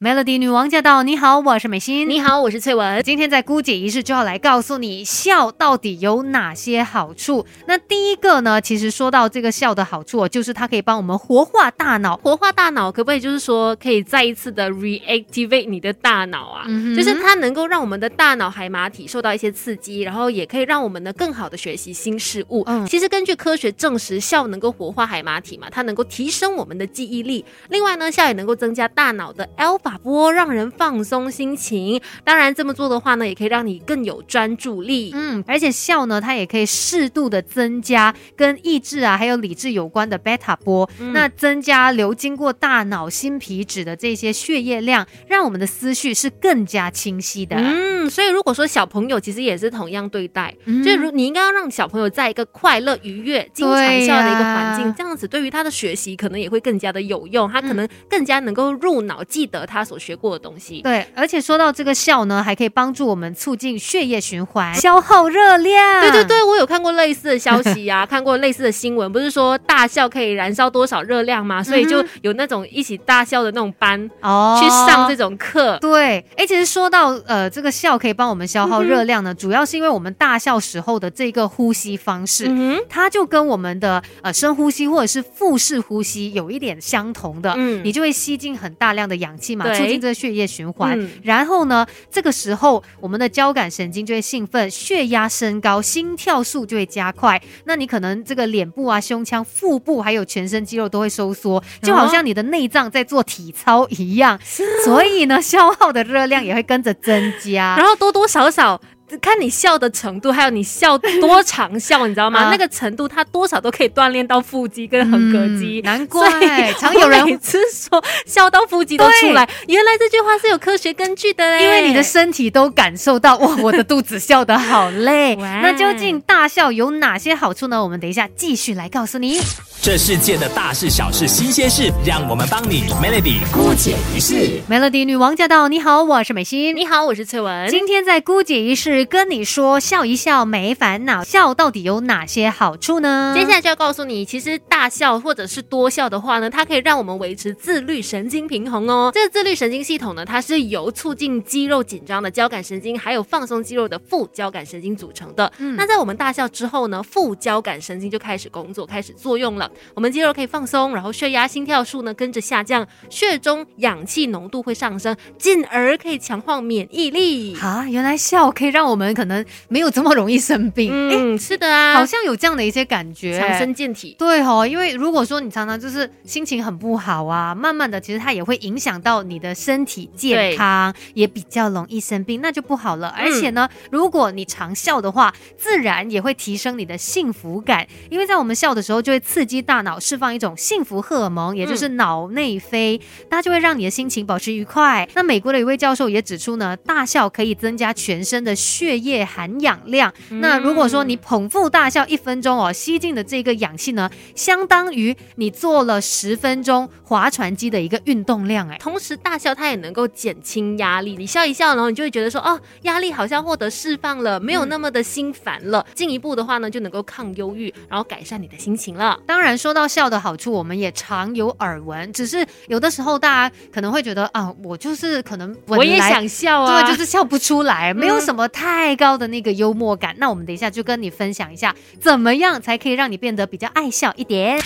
Melody 女王驾到！你好，我是美心。你好，我是翠文。今天在姑姐仪式就要来告诉你笑到底有哪些好处。那第一个呢，其实说到这个笑的好处，就是它可以帮我们活化大脑。活化大脑可不可以就是说可以再一次的 reactivate 你的大脑啊？就是它能够让我们的大脑海马体受到一些刺激，然后也可以让我们呢更好的学习新事物。嗯，其实根据科学证实，笑能够活化海马体嘛，它能够提升我们的记忆力。另外呢，笑也能够增加大脑的 alpha。法波让人放松心情，当然这么做的话呢，也可以让你更有专注力。嗯，而且笑呢，它也可以适度的增加跟意志啊，还有理智有关的贝塔波，那增加流经过大脑新皮质的这些血液量，让我们的思绪是更加清晰的。嗯，所以如果说小朋友其实也是同样对待，就如你应该要让小朋友在一个快乐、愉悦、经常笑的一个环境，这样子对于他的学习可能也会更加的有用，他可能更加能够入脑，记得他。他所学过的东西，对，而且说到这个笑呢，还可以帮助我们促进血液循环，消耗热量。对对对，我有看过类似的消息啊，看过类似的新闻，不是说大笑可以燃烧多少热量吗？所以就有那种一起大笑的那种班哦，去上这种课。对，哎，其实说到呃，这个笑可以帮我们消耗热量呢，主要是因为我们大笑时候的这个呼吸方式，它就跟我们的呃深呼吸或者是腹式呼吸有一点相同的，嗯，你就会吸进很大量的氧气嘛。促进这个血液循环，然后呢，这个时候我们的交感神经就会兴奋，血压升高，心跳速就会加快。那你可能这个脸部啊、胸腔、腹部还有全身肌肉都会收缩，就好像你的内脏在做体操一样。所以呢，消耗的热量也会跟着增加，然后多多少少。看你笑的程度，还有你笑多长笑，你知道吗？那个程度，它多少都可以锻炼到腹肌跟横膈肌。难怪常有人每次说笑到腹肌都出来，原来这句话是有科学根据的嘞。因为你的身体都感受到，哇，我的肚子笑得好累。那究竟大笑有哪些好处呢？我们等一下继续来告诉你。这世界的大事小事新鲜事，让我们帮你 Melody 姑姐一事。Melody 女王驾到！你好，我是美心。你好，我是翠文。今天在姑姐一事跟你说，笑一笑没烦恼。笑到底有哪些好处呢？接下来就要告诉你，其实大笑或者是多笑的话呢，它可以让我们维持自律神经平衡哦。这个自律神经系统呢，它是由促进肌肉紧张的交感神经，还有放松肌肉的副交感神经组成的。嗯，那在我们大笑之后呢，副交感神经就开始工作，开始作用了。我们肌肉可以放松，然后血压、心跳数呢跟着下降，血中氧气浓度会上升，进而可以强化免疫力。啊，原来笑可以让我们可能没有这么容易生病。嗯，是的啊，好像有这样的一些感觉，强身健体。对哦，因为如果说你常常就是心情很不好啊，慢慢的其实它也会影响到你的身体健康，也比较容易生病，那就不好了。而且呢，如果你常笑的话，自然也会提升你的幸福感，因为在我们笑的时候就会刺激大脑。释放一种幸福荷尔蒙，也就是脑内啡，它就会让你的心情保持愉快。那美国的一位教授也指出呢，大笑可以增加全身的血液含氧量。那如果说你捧腹大笑一分钟哦，吸进的这个氧气呢，相当于你做了十分钟划船机的一个运动量。哎，同时大笑它也能够减轻压力。你笑一笑，然后你就会觉得说，哦，压力好像获得释放了，没有那么的心烦了。进一步的话呢，就能够抗忧郁，然后改善你的心情了。当然说到。笑的好处我们也常有耳闻，只是有的时候大家可能会觉得啊，我就是可能我也想笑啊，对，就是笑不出来，没有什么太太高的那个幽默感。那我们等一下就跟你分享一下，怎么样才可以让你变得比较爱笑一点。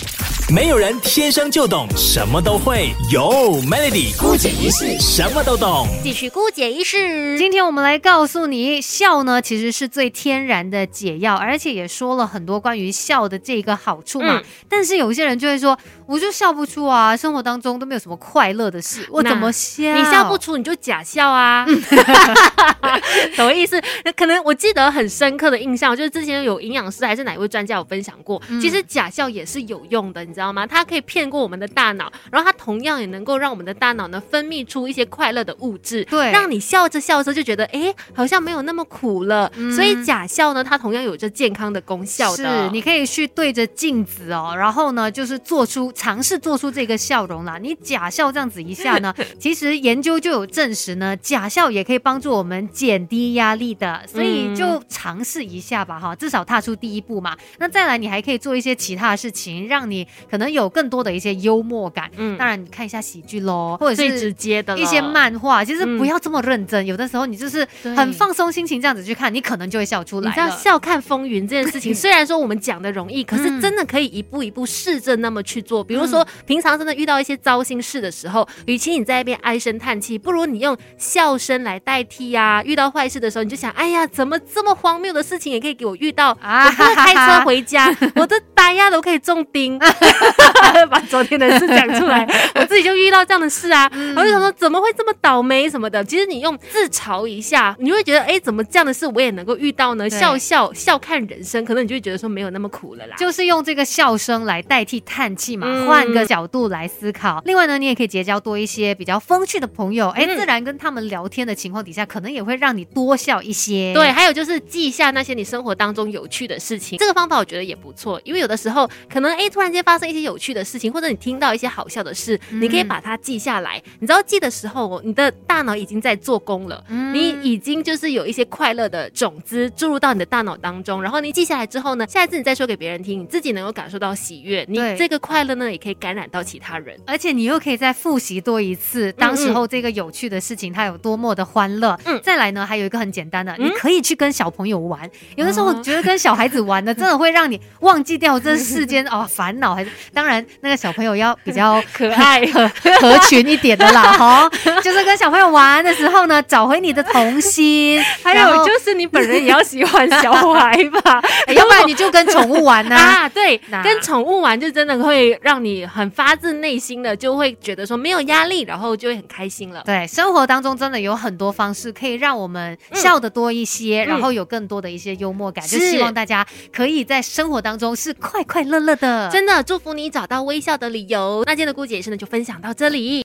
没有人天生就懂什么都会，有 Melody 孤姐一世什么都懂。继续孤姐一世，今天我们来告诉你，笑呢其实是最天然的解药，而且也说了很多关于笑的这个好处嘛。但是有些人就会说，我就笑不出啊，生活当中都没有什么快乐的事，我怎么笑？你笑不出，你就假笑啊。什么意思？那可能我记得很深刻的印象，就是之前有营养师还是哪位专家有分享过，其实假笑也是有用的。你知道吗？它可以骗过我们的大脑，然后它同样也能够让我们的大脑呢分泌出一些快乐的物质，对，让你笑着笑着就觉得哎，好像没有那么苦了。所以假笑呢，它同样有着健康的功效的。是，你可以去对着镜子哦，然后呢，就是做出尝试做出这个笑容啦。你假笑这样子一下呢，其实研究就有证实呢，假笑也可以帮助我们减低压力的。所以就尝试一下吧，哈，至少踏出第一步嘛。那再来，你还可以做一些其他的事情，让你。可能有更多的一些幽默感。嗯当然你看一下喜剧喽，或者最直。接的一些漫画，其实嗯不要这么认真。有的时候你就是很放松心情这样子去看，你可能就会笑出来你知道。笑看风云这件事情，虽然说我们讲的容易，可是嗯真的可以一步一步试着那么去做。比如说，平常真的遇到一些糟心事的时候，与其你在那边唉声叹气，不如你用笑声来代替啊。遇到坏事的时候，你就想，哎呀，怎么这么荒谬的事情也可以给我遇到？啊我不是开车回家，我的打压都可以中钉，把昨天的事讲出来，我自己就遇到这样的事啊，嗯我就想说怎么会这么倒霉什么的。其实你用自嘲一下，你会觉得哎，怎么这样的事我也能够遇到呢？笑笑笑看人生，可能你就会觉得说没有那么苦了啦。就是用这个笑声来代替叹气嘛，嗯换个角度来思考。另外呢，你也可以结交多一些比较风趣的朋友，哎、嗯自然跟他们聊天的情况底下，可能也会让你多笑一些。对，，还有就是记下那些你生活当中有趣的事情，这个方法我觉得也不错，因为有的时候可能哎突然间发生一些有趣的事情，或者你听到一些好笑的事，你可以把它记下来。你知道记的时候哦，你的大脑已经在做工了，嗯。你已经就是有一些快乐的种子注入到你的大脑当中，然后你记下来之后呢，下一次你再说给别人听，你自己能够感受到喜悦，你这个快乐呢也可以感染到其他人。而且你又可以再复习多一次，当时候这个有趣的事情它有多么的欢乐。嗯。再来呢，还有一个很简单的，嗯？你可以去跟小朋友玩。有的时候哦。我觉得跟小孩子玩呢，真的会让你忘记掉这世间哦烦恼，还是当然那个小朋友要比较 可爱合 合群一点的啦，哈，就是跟小朋友玩的时候呢，找回你的童心，还有就是你本人也要喜欢小孩吧，哎要不然你就跟宠物玩呐、啊，对，跟宠物玩就真的会让你很发自内心的就会觉得说没有压力，然后就会很开心了。对，生活当中真的有很多方式可以让我们笑得多一些，然后有更多的一些幽默感，就希望大家可以在生活当中是快快乐乐的。真的祝福你找到微笑的理由。那今天的姑姐也是呢，就分享到这里。